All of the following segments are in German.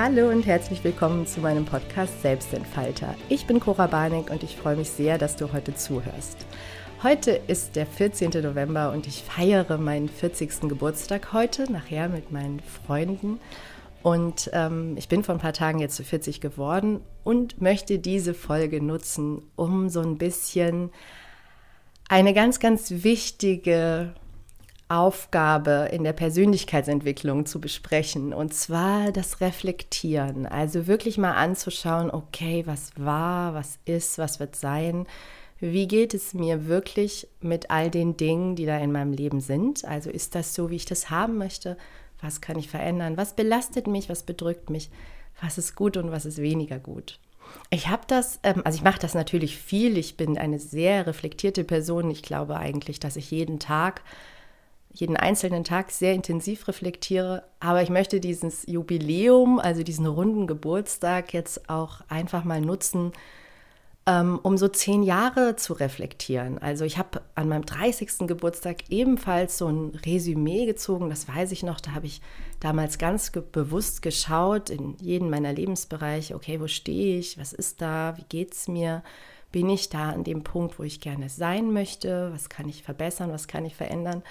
Hallo und herzlich willkommen zu meinem Podcast Selbstentfalter. Ich bin Cora Barnick und ich freue mich sehr, dass du heute zuhörst. Heute ist der 14. November und ich feiere meinen 40. Geburtstag heute, nachher mit meinen Freunden. Und ähm, ich bin vor ein paar Tagen jetzt 40 geworden und möchte diese Folge nutzen, um so ein bisschen eine ganz, ganz wichtige Aufgabe in der Persönlichkeitsentwicklung zu besprechen, und zwar das Reflektieren. Also wirklich mal anzuschauen, okay, was war, was ist, was wird sein. Wie geht es mir wirklich mit all den Dingen, die da in meinem Leben sind? Also ist das so, wie ich das haben möchte? Was kann ich verändern? Was belastet mich? Was bedrückt mich? Was ist gut und was ist weniger gut? Ich habe das, ähm, also ich mache das natürlich viel. Ich bin eine sehr reflektierte Person. Ich glaube eigentlich, dass ich jeden Tag, jeden einzelnen Tag sehr intensiv reflektiere. Aber ich möchte dieses Jubiläum, also diesen runden Geburtstag jetzt auch einfach mal nutzen, ähm, um so zehn Jahre zu reflektieren. Also ich habe an meinem 30. Geburtstag ebenfalls so ein Resümee gezogen, das weiß ich noch, da habe ich damals ganz ge bewusst geschaut in jeden meiner Lebensbereiche, okay, wo stehe ich, was ist da, wie geht es mir, bin ich da an dem Punkt, wo ich gerne sein möchte, was kann ich verbessern, was kann ich verändern.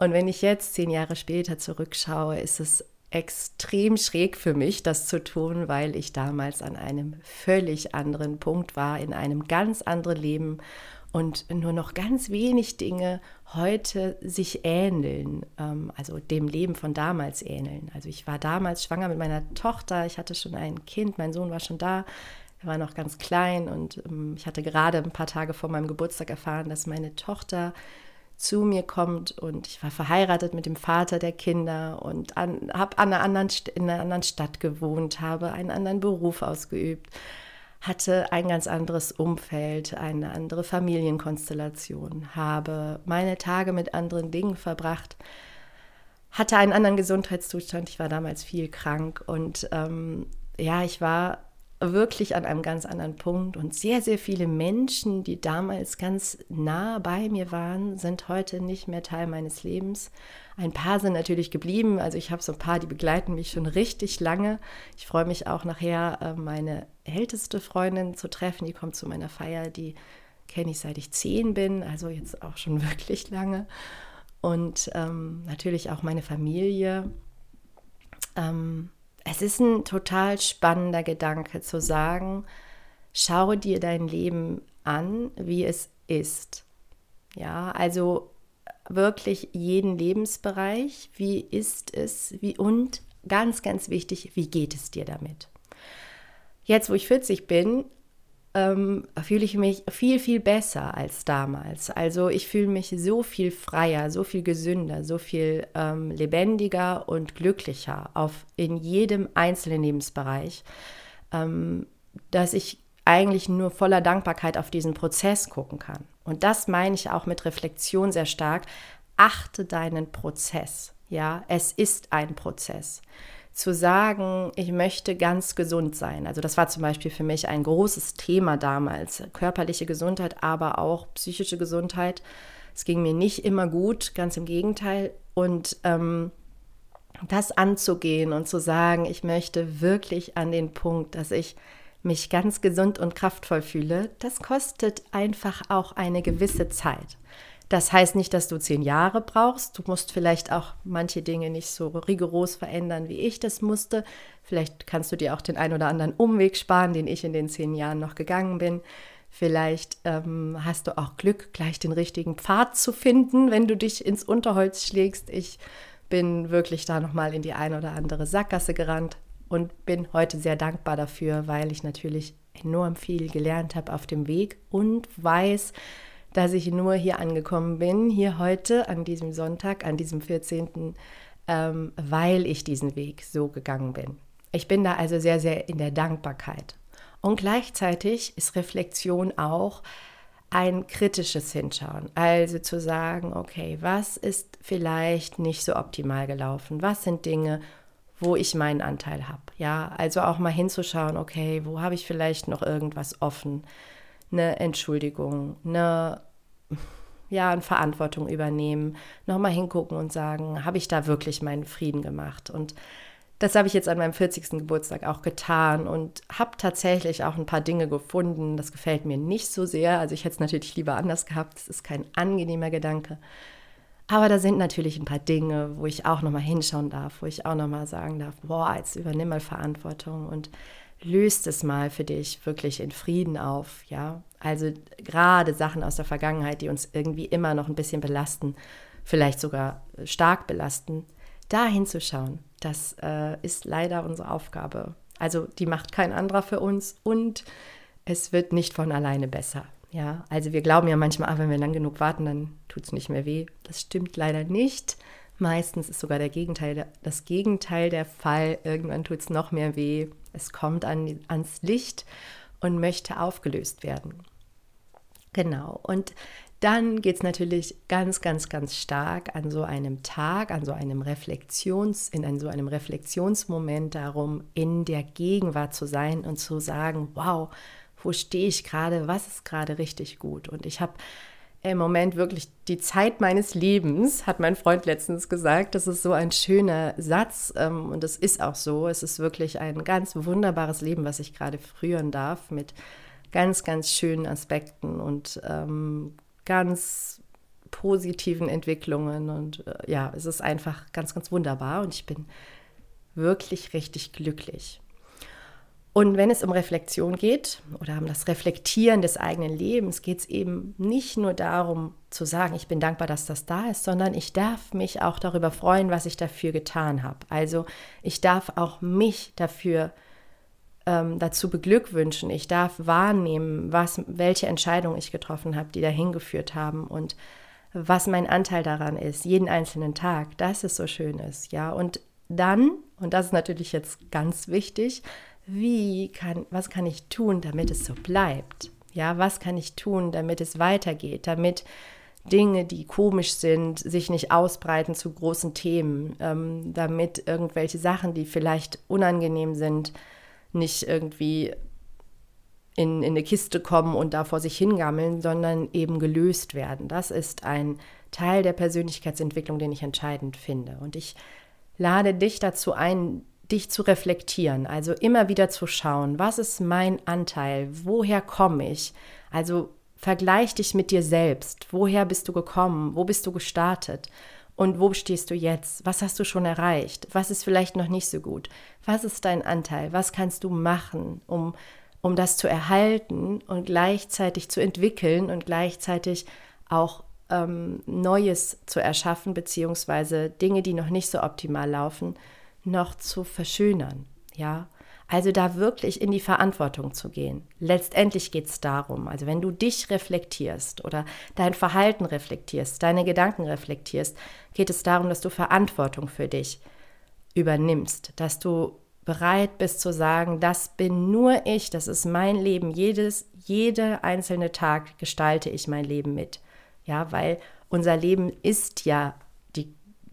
Und wenn ich jetzt zehn Jahre später zurückschaue, ist es extrem schräg für mich, das zu tun, weil ich damals an einem völlig anderen Punkt war, in einem ganz anderen Leben und nur noch ganz wenig Dinge heute sich ähneln, ähm, also dem Leben von damals ähneln. Also ich war damals schwanger mit meiner Tochter, ich hatte schon ein Kind, mein Sohn war schon da, er war noch ganz klein und ähm, ich hatte gerade ein paar Tage vor meinem Geburtstag erfahren, dass meine Tochter zu mir kommt und ich war verheiratet mit dem Vater der Kinder und an, habe an in einer anderen Stadt gewohnt, habe einen anderen Beruf ausgeübt, hatte ein ganz anderes Umfeld, eine andere Familienkonstellation, habe meine Tage mit anderen Dingen verbracht, hatte einen anderen Gesundheitszustand. Ich war damals viel krank und ähm, ja, ich war wirklich an einem ganz anderen Punkt. Und sehr, sehr viele Menschen, die damals ganz nah bei mir waren, sind heute nicht mehr Teil meines Lebens. Ein paar sind natürlich geblieben. Also ich habe so ein paar, die begleiten mich schon richtig lange. Ich freue mich auch nachher, äh, meine älteste Freundin zu treffen. Die kommt zu meiner Feier. Die kenne ich seit ich zehn bin, also jetzt auch schon wirklich lange. Und ähm, natürlich auch meine Familie. Ähm, es ist ein total spannender Gedanke zu sagen, schau dir dein Leben an, wie es ist. Ja, also wirklich jeden Lebensbereich, wie ist es, wie und ganz, ganz wichtig, wie geht es dir damit? Jetzt, wo ich 40 bin, ähm, fühle ich mich viel, viel besser als damals. Also ich fühle mich so viel freier, so viel gesünder, so viel ähm, lebendiger und glücklicher auf in jedem einzelnen Lebensbereich, ähm, dass ich eigentlich nur voller Dankbarkeit auf diesen Prozess gucken kann. Und das meine ich auch mit Reflexion sehr stark. Achte deinen Prozess. Ja, es ist ein Prozess zu sagen, ich möchte ganz gesund sein. Also das war zum Beispiel für mich ein großes Thema damals. Körperliche Gesundheit, aber auch psychische Gesundheit. Es ging mir nicht immer gut, ganz im Gegenteil. Und ähm, das anzugehen und zu sagen, ich möchte wirklich an den Punkt, dass ich mich ganz gesund und kraftvoll fühle, das kostet einfach auch eine gewisse Zeit. Das heißt nicht, dass du zehn Jahre brauchst. Du musst vielleicht auch manche Dinge nicht so rigoros verändern, wie ich das musste. Vielleicht kannst du dir auch den ein oder anderen Umweg sparen, den ich in den zehn Jahren noch gegangen bin. Vielleicht ähm, hast du auch Glück, gleich den richtigen Pfad zu finden, wenn du dich ins Unterholz schlägst. Ich bin wirklich da nochmal in die ein oder andere Sackgasse gerannt und bin heute sehr dankbar dafür, weil ich natürlich enorm viel gelernt habe auf dem Weg und weiß, dass ich nur hier angekommen bin, hier heute an diesem Sonntag, an diesem 14., ähm, weil ich diesen Weg so gegangen bin. Ich bin da also sehr, sehr in der Dankbarkeit. Und gleichzeitig ist Reflexion auch ein kritisches Hinschauen. Also zu sagen, okay, was ist vielleicht nicht so optimal gelaufen? Was sind Dinge, wo ich meinen Anteil habe? Ja, also auch mal hinzuschauen, okay, wo habe ich vielleicht noch irgendwas offen? Eine Entschuldigung, eine, ja, eine Verantwortung übernehmen, nochmal hingucken und sagen, habe ich da wirklich meinen Frieden gemacht? Und Das habe ich jetzt an meinem 40. Geburtstag auch getan und habe tatsächlich auch ein paar Dinge gefunden. Das gefällt mir nicht so sehr. Also ich hätte es natürlich lieber anders gehabt. Das ist kein angenehmer Gedanke. Aber da sind natürlich ein paar Dinge, wo ich auch nochmal hinschauen darf, wo ich auch nochmal sagen darf, boah, jetzt übernimm mal Verantwortung und löst es mal für dich wirklich in Frieden auf, ja. Also gerade Sachen aus der Vergangenheit, die uns irgendwie immer noch ein bisschen belasten, vielleicht sogar stark belasten, da hinzuschauen das äh, ist leider unsere Aufgabe. Also die macht kein anderer für uns und es wird nicht von alleine besser. Ja, also wir glauben ja manchmal, ach, wenn wir lang genug warten, dann tut es nicht mehr weh. Das stimmt leider nicht. Meistens ist sogar der Gegenteil, das Gegenteil der Fall. Irgendwann tut es noch mehr weh. Es kommt an, ans Licht und möchte aufgelöst werden. Genau. Und dann geht es natürlich ganz, ganz, ganz stark an so einem Tag, an so einem Reflexions, in so einem Reflexionsmoment darum, in der Gegenwart zu sein und zu sagen, wow, wo stehe ich gerade, was ist gerade richtig gut. Und ich habe im Moment wirklich die Zeit meines Lebens, hat mein Freund letztens gesagt. Das ist so ein schöner Satz ähm, und es ist auch so. Es ist wirklich ein ganz wunderbares Leben, was ich gerade führen darf mit ganz, ganz schönen Aspekten und ähm, ganz positiven Entwicklungen. Und äh, ja, es ist einfach ganz, ganz wunderbar und ich bin wirklich richtig glücklich. Und wenn es um Reflexion geht oder um das Reflektieren des eigenen Lebens, geht es eben nicht nur darum zu sagen, ich bin dankbar, dass das da ist, sondern ich darf mich auch darüber freuen, was ich dafür getan habe. Also ich darf auch mich dafür ähm, dazu beglückwünschen. Ich darf wahrnehmen, was, welche Entscheidungen ich getroffen habe, die dahin geführt haben und was mein Anteil daran ist, jeden einzelnen Tag, dass es so schön ist, ja. Und dann, und das ist natürlich jetzt ganz wichtig, wie kann, was kann ich tun, damit es so bleibt? Ja, was kann ich tun, damit es weitergeht, damit Dinge, die komisch sind, sich nicht ausbreiten zu großen Themen, ähm, damit irgendwelche Sachen, die vielleicht unangenehm sind, nicht irgendwie in, in eine Kiste kommen und da vor sich hingammeln, sondern eben gelöst werden. Das ist ein Teil der Persönlichkeitsentwicklung, den ich entscheidend finde. Und ich lade dich dazu ein, dich zu reflektieren, also immer wieder zu schauen, was ist mein Anteil, woher komme ich? Also vergleich dich mit dir selbst, woher bist du gekommen, wo bist du gestartet und wo stehst du jetzt? Was hast du schon erreicht? Was ist vielleicht noch nicht so gut? Was ist dein Anteil? Was kannst du machen, um, um das zu erhalten und gleichzeitig zu entwickeln und gleichzeitig auch ähm, Neues zu erschaffen, beziehungsweise Dinge, die noch nicht so optimal laufen, noch zu verschönern? Ja, also da wirklich in die Verantwortung zu gehen. Letztendlich geht es darum, also wenn du dich reflektierst oder dein Verhalten reflektierst, deine Gedanken reflektierst, geht es darum, dass du Verantwortung für dich übernimmst, dass du bereit bist zu sagen, das bin nur ich, das ist mein Leben, jedes, jeder einzelne Tag gestalte ich mein Leben mit. Ja, weil unser Leben ist ja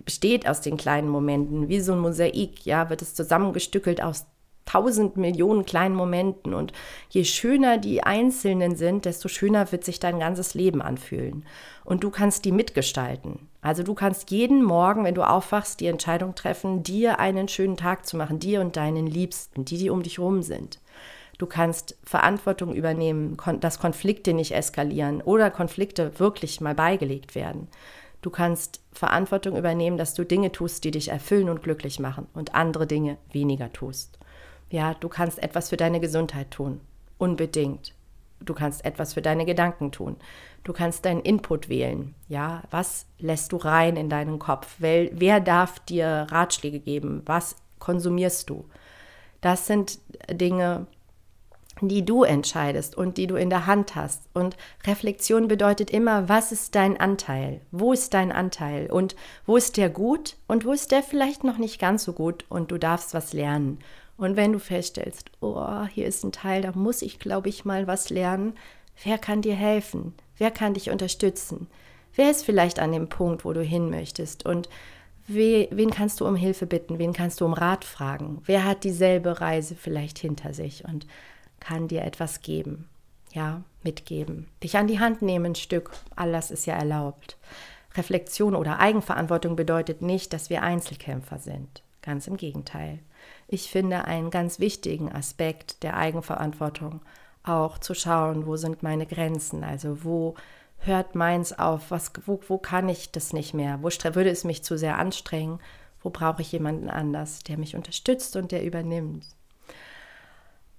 besteht aus den kleinen Momenten, wie so ein Mosaik, ja, wird es zusammengestückelt aus tausend Millionen kleinen Momenten. Und je schöner die einzelnen sind, desto schöner wird sich dein ganzes Leben anfühlen. Und du kannst die mitgestalten. Also du kannst jeden Morgen, wenn du aufwachst, die Entscheidung treffen, dir einen schönen Tag zu machen, dir und deinen Liebsten, die, die um dich rum sind. Du kannst Verantwortung übernehmen, dass Konflikte nicht eskalieren oder Konflikte wirklich mal beigelegt werden. Du kannst Verantwortung übernehmen, dass du Dinge tust, die dich erfüllen und glücklich machen und andere Dinge weniger tust. Ja, du kannst etwas für deine Gesundheit tun. Unbedingt. Du kannst etwas für deine Gedanken tun. Du kannst deinen Input wählen. Ja, was lässt du rein in deinen Kopf? Wer, wer darf dir Ratschläge geben? Was konsumierst du? Das sind Dinge, die du entscheidest und die du in der Hand hast. Und Reflexion bedeutet immer, was ist dein Anteil? Wo ist dein Anteil? Und wo ist der gut? Und wo ist der vielleicht noch nicht ganz so gut? Und du darfst was lernen. Und wenn du feststellst, oh, hier ist ein Teil, da muss ich, glaube ich, mal was lernen, wer kann dir helfen? Wer kann dich unterstützen? Wer ist vielleicht an dem Punkt, wo du hin möchtest? Und we, wen kannst du um Hilfe bitten? Wen kannst du um Rat fragen? Wer hat dieselbe Reise vielleicht hinter sich und kann dir etwas geben? Ja, mitgeben. Dich an die Hand nehmen, ein Stück. Alles ist ja erlaubt. Reflexion oder Eigenverantwortung bedeutet nicht, dass wir Einzelkämpfer sind. Ganz im Gegenteil. Ich finde einen ganz wichtigen Aspekt der Eigenverantwortung auch zu schauen, wo sind meine Grenzen, also wo hört meins auf, was, wo, wo kann ich das nicht mehr, wo würde es mich zu sehr anstrengen, wo brauche ich jemanden anders, der mich unterstützt und der übernimmt.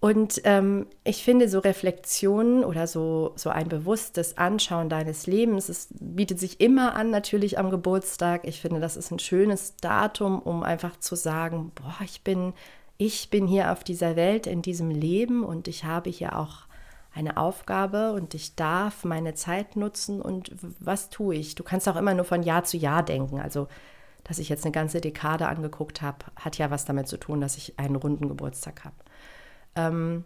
Und ähm, ich finde, so Reflexionen oder so, so ein bewusstes Anschauen deines Lebens, es bietet sich immer an, natürlich am Geburtstag. Ich finde, das ist ein schönes Datum, um einfach zu sagen, boah, ich bin, ich bin hier auf dieser Welt, in diesem Leben und ich habe hier auch eine Aufgabe und ich darf meine Zeit nutzen und was tue ich? Du kannst auch immer nur von Jahr zu Jahr denken. Also, dass ich jetzt eine ganze Dekade angeguckt habe, hat ja was damit zu tun, dass ich einen runden Geburtstag habe. Ähm,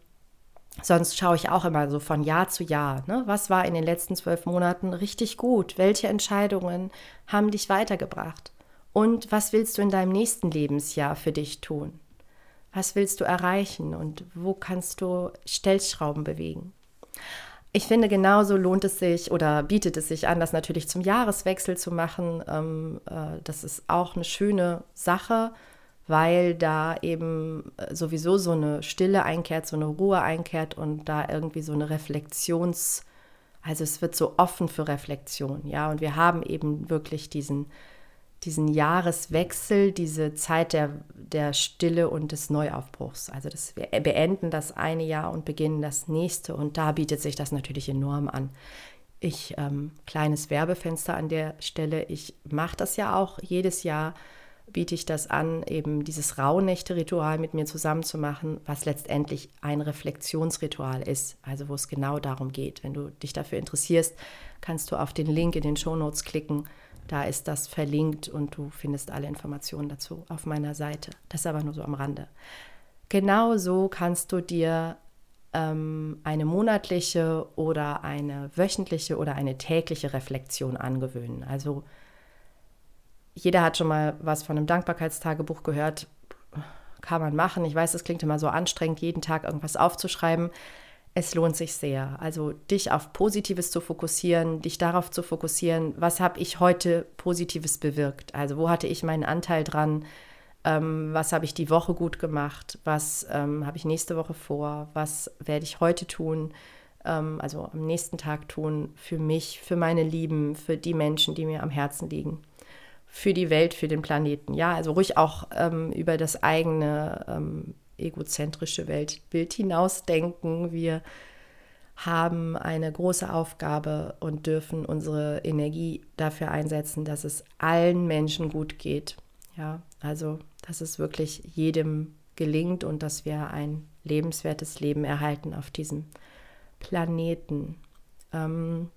sonst schaue ich auch immer so von Jahr zu Jahr. Ne? Was war in den letzten zwölf Monaten richtig gut? Welche Entscheidungen haben dich weitergebracht? Und was willst du in deinem nächsten Lebensjahr für dich tun? Was willst du erreichen und wo kannst du Stellschrauben bewegen? Ich finde, genauso lohnt es sich oder bietet es sich an, das natürlich zum Jahreswechsel zu machen. Ähm, äh, das ist auch eine schöne Sache weil da eben äh, sowieso so eine Stille einkehrt, so eine Ruhe einkehrt und da irgendwie so eine Reflexions, also es wird so offen für Reflexion, ja, und wir haben eben wirklich diesen, diesen Jahreswechsel, diese Zeit der, der Stille und des Neuaufbruchs. Also das, wir beenden das eine Jahr und beginnen das nächste und da bietet sich das natürlich enorm an. Ich, ähm, kleines Werbefenster an der Stelle, ich mache das ja auch jedes Jahr biete ich das an, eben dieses Rauhnächte-Ritual mit mir zusammen zu machen, was letztendlich ein Reflexionsritual ist, also wo es genau darum geht. Wenn du dich dafür interessierst, kannst du auf den Link in den Shownotes klicken. Da ist das verlinkt und du findest alle Informationen dazu auf meiner Seite. Das ist aber nur so am Rande. Genau so kannst du dir ähm, eine monatliche oder eine wöchentliche oder eine tägliche Reflexion angewöhnen. Also jeder hat schon mal was von einem Dankbarkeitstagebuch gehört. Kann man machen. Ich weiß, es klingt immer so anstrengend, jeden Tag irgendwas aufzuschreiben. Es lohnt sich sehr. Also dich auf Positives zu fokussieren, dich darauf zu fokussieren, was habe ich heute Positives bewirkt? Also wo hatte ich meinen Anteil dran? Ähm, was habe ich die Woche gut gemacht? Was ähm, habe ich nächste Woche vor? Was werde ich heute tun? Ähm, also am nächsten Tag tun für mich, für meine Lieben, für die Menschen, die mir am Herzen liegen für die Welt, für den Planeten. Ja, also ruhig auch ähm, über das eigene ähm, egozentrische Weltbild hinausdenken. Wir haben eine große Aufgabe und dürfen unsere Energie dafür einsetzen, dass es allen Menschen gut geht. Ja, also dass es wirklich jedem gelingt und dass wir ein lebenswertes Leben erhalten auf diesem Planeten. Ähm,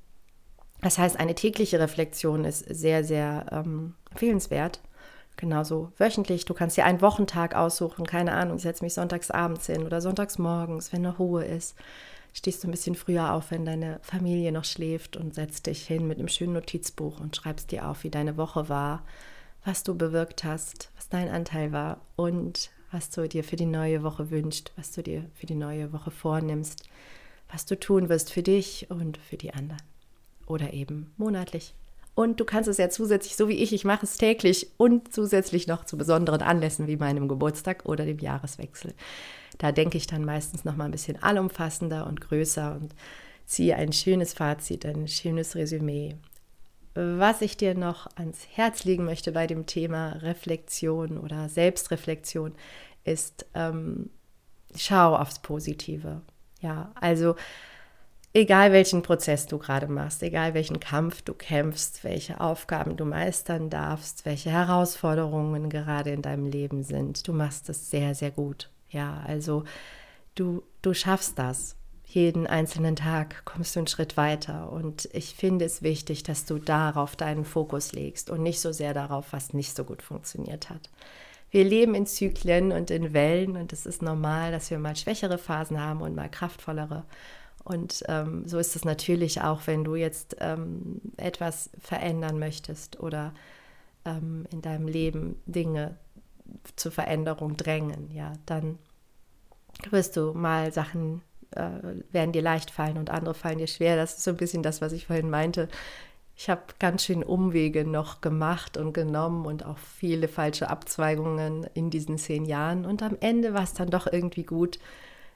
das heißt, eine tägliche Reflexion ist sehr, sehr ähm, empfehlenswert. Genauso wöchentlich. Du kannst dir einen Wochentag aussuchen. Keine Ahnung, ich setze mich sonntags abends hin oder sonntags morgens, wenn eine Ruhe ist. Stehst du ein bisschen früher auf, wenn deine Familie noch schläft und setzt dich hin mit einem schönen Notizbuch und schreibst dir auf, wie deine Woche war, was du bewirkt hast, was dein Anteil war und was du dir für die neue Woche wünschst, was du dir für die neue Woche vornimmst, was du tun wirst für dich und für die anderen oder eben monatlich. Und du kannst es ja zusätzlich, so wie ich, ich mache es täglich und zusätzlich noch zu besonderen Anlässen wie meinem Geburtstag oder dem Jahreswechsel. Da denke ich dann meistens noch mal ein bisschen allumfassender und größer und ziehe ein schönes Fazit, ein schönes Resümee. Was ich dir noch ans Herz legen möchte bei dem Thema Reflexion oder Selbstreflexion ist, ähm, schau aufs Positive. Ja, also egal welchen Prozess du gerade machst, egal welchen Kampf du kämpfst, welche Aufgaben du meistern darfst, welche Herausforderungen gerade in deinem Leben sind, du machst es sehr, sehr gut. Ja, also du, du schaffst das. Jeden einzelnen Tag kommst du einen Schritt weiter. Und ich finde es wichtig, dass du darauf deinen Fokus legst und nicht so sehr darauf, was nicht so gut funktioniert hat. Wir leben in Zyklen und in Wellen und es ist normal, dass wir mal schwächere Phasen haben und mal kraftvollere. Und ähm, so ist es natürlich auch, wenn du jetzt ähm, etwas verändern möchtest oder ähm, in deinem Leben Dinge zur Veränderung drängen, ja, dann wirst du mal Sachen äh, werden dir leicht fallen und andere fallen dir schwer. Das ist so ein bisschen das, was ich vorhin meinte. Ich habe ganz schön Umwege noch gemacht und genommen und auch viele falsche Abzweigungen in diesen zehn Jahren. Und am Ende war es dann doch irgendwie gut,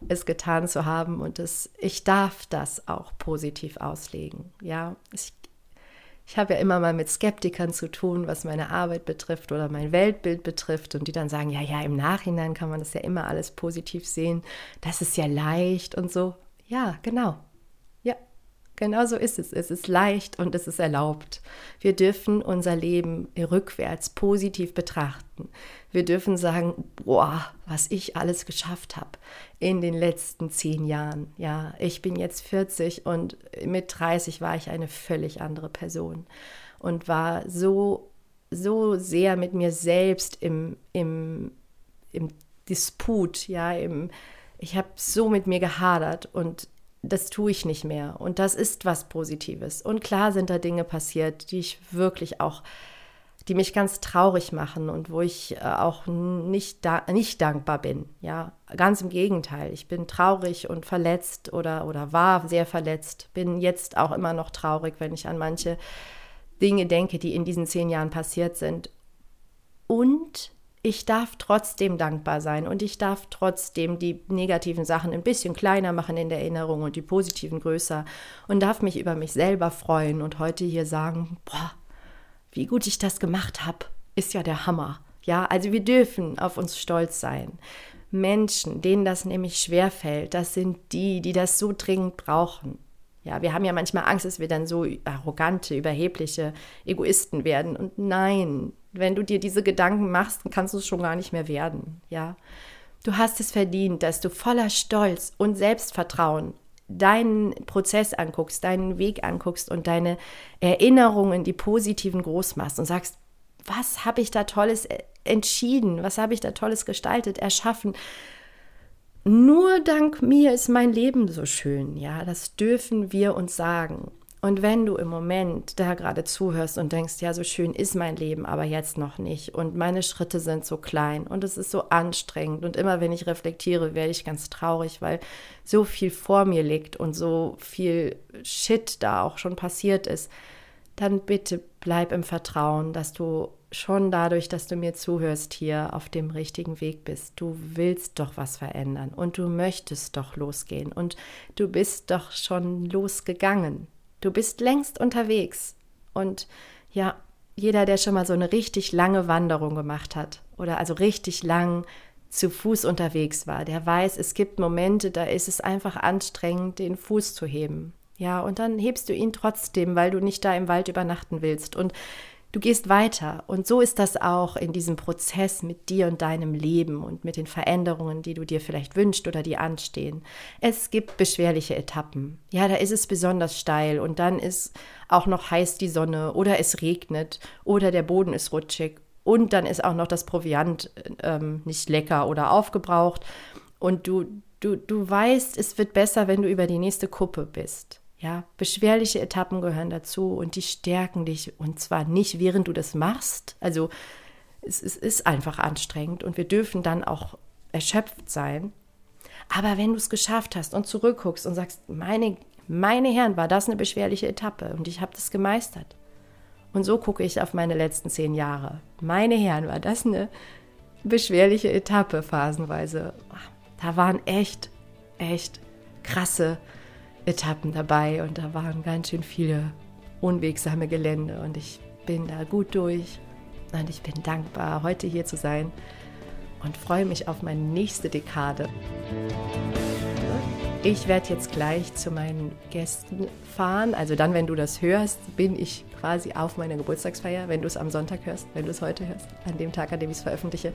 es getan zu haben. Und es, ich darf das auch positiv auslegen. Ja, ich, ich habe ja immer mal mit Skeptikern zu tun, was meine Arbeit betrifft oder mein Weltbild betrifft. Und die dann sagen, ja, ja, im Nachhinein kann man das ja immer alles positiv sehen. Das ist ja leicht und so. Ja, genau. Genau so ist es. Es ist leicht und es ist erlaubt. Wir dürfen unser Leben rückwärts positiv betrachten. Wir dürfen sagen, boah, was ich alles geschafft habe in den letzten zehn Jahren. Ja, ich bin jetzt 40 und mit 30 war ich eine völlig andere Person und war so, so sehr mit mir selbst im, im, im Disput, ja, im, ich habe so mit mir gehadert und das tue ich nicht mehr. Und das ist was Positives. Und klar sind da Dinge passiert, die ich wirklich auch, die mich ganz traurig machen und wo ich äh, auch nicht, da, nicht dankbar bin. Ja, ganz im Gegenteil. Ich bin traurig und verletzt oder, oder war sehr verletzt. Bin jetzt auch immer noch traurig, wenn ich an manche Dinge denke, die in diesen zehn Jahren passiert sind. Und ich darf trotzdem dankbar sein und ich darf trotzdem die negativen Sachen ein bisschen kleiner machen in der Erinnerung und die positiven größer und darf mich über mich selber freuen und heute hier sagen, boah, wie gut ich das gemacht habe, ist ja der Hammer. Ja, also wir dürfen auf uns stolz sein. Menschen, denen das nämlich schwerfällt, das sind die, die das so dringend brauchen. Ja, wir haben ja manchmal Angst, dass wir dann so arrogante, überhebliche Egoisten werden. Und nein, wenn du dir diese Gedanken machst, dann kannst du es schon gar nicht mehr werden. Ja, du hast es verdient, dass du voller Stolz und Selbstvertrauen deinen Prozess anguckst, deinen Weg anguckst und deine Erinnerungen, die positiven groß machst und sagst, was habe ich da Tolles entschieden? Was habe ich da Tolles gestaltet, erschaffen? Nur dank mir ist mein Leben so schön. Ja, das dürfen wir uns sagen. Und wenn du im Moment da gerade zuhörst und denkst, ja, so schön ist mein Leben, aber jetzt noch nicht und meine Schritte sind so klein und es ist so anstrengend und immer wenn ich reflektiere, werde ich ganz traurig, weil so viel vor mir liegt und so viel Shit da auch schon passiert ist, dann bitte bleib im Vertrauen, dass du schon dadurch, dass du mir zuhörst, hier auf dem richtigen Weg bist. Du willst doch was verändern und du möchtest doch losgehen und du bist doch schon losgegangen. Du bist längst unterwegs. Und ja, jeder, der schon mal so eine richtig lange Wanderung gemacht hat oder also richtig lang zu Fuß unterwegs war, der weiß, es gibt Momente, da ist es einfach anstrengend, den Fuß zu heben. Ja, und dann hebst du ihn trotzdem, weil du nicht da im Wald übernachten willst. Und Du gehst weiter und so ist das auch in diesem Prozess mit dir und deinem Leben und mit den Veränderungen, die du dir vielleicht wünschst oder die anstehen. Es gibt beschwerliche Etappen. Ja, da ist es besonders steil und dann ist auch noch heiß die Sonne oder es regnet oder der Boden ist rutschig und dann ist auch noch das Proviant ähm, nicht lecker oder aufgebraucht und du, du, du weißt, es wird besser, wenn du über die nächste Kuppe bist. Ja, beschwerliche Etappen gehören dazu und die stärken dich und zwar nicht während du das machst. Also es, es ist einfach anstrengend und wir dürfen dann auch erschöpft sein. Aber wenn du es geschafft hast und zurückguckst und sagst, meine, meine Herren, war das eine beschwerliche Etappe und ich habe das gemeistert. Und so gucke ich auf meine letzten zehn Jahre. Meine Herren, war das eine beschwerliche Etappe phasenweise. Da waren echt, echt krasse Etappen dabei und da waren ganz schön viele unwegsame Gelände und ich bin da gut durch und ich bin dankbar, heute hier zu sein und freue mich auf meine nächste Dekade. Ich werde jetzt gleich zu meinen Gästen fahren. Also dann, wenn du das hörst, bin ich quasi auf meiner Geburtstagsfeier, wenn du es am Sonntag hörst, wenn du es heute hörst, an dem Tag, an dem ich es veröffentliche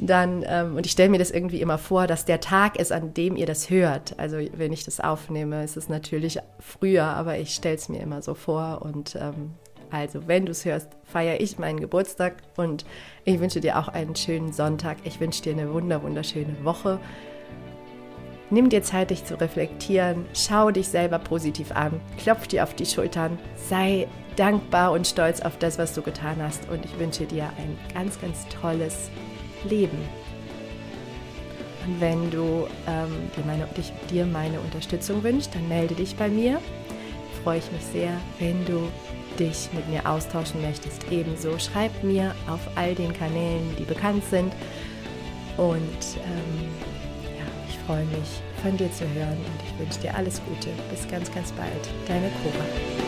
dann, ähm, und ich stelle mir das irgendwie immer vor, dass der Tag ist, an dem ihr das hört. Also wenn ich das aufnehme, ist es natürlich früher, aber ich stelle es mir immer so vor. Und ähm, also, wenn du es hörst, feiere ich meinen Geburtstag und ich wünsche dir auch einen schönen Sonntag. Ich wünsche dir eine wunder, wunderschöne Woche. Nimm dir Zeit, dich zu reflektieren, schau dich selber positiv an, klopf dir auf die Schultern, sei dankbar und stolz auf das, was du getan hast und ich wünsche dir ein ganz, ganz tolles leben. Und wenn du ähm, dir, meine, dich, dir meine Unterstützung wünschst, dann melde dich bei mir. Freue ich mich sehr, wenn du dich mit mir austauschen möchtest, ebenso. Schreib mir auf all den Kanälen, die bekannt sind. Und ähm, ja, ich freue mich, von dir zu hören und ich wünsche dir alles Gute. Bis ganz, ganz bald. Deine Cora.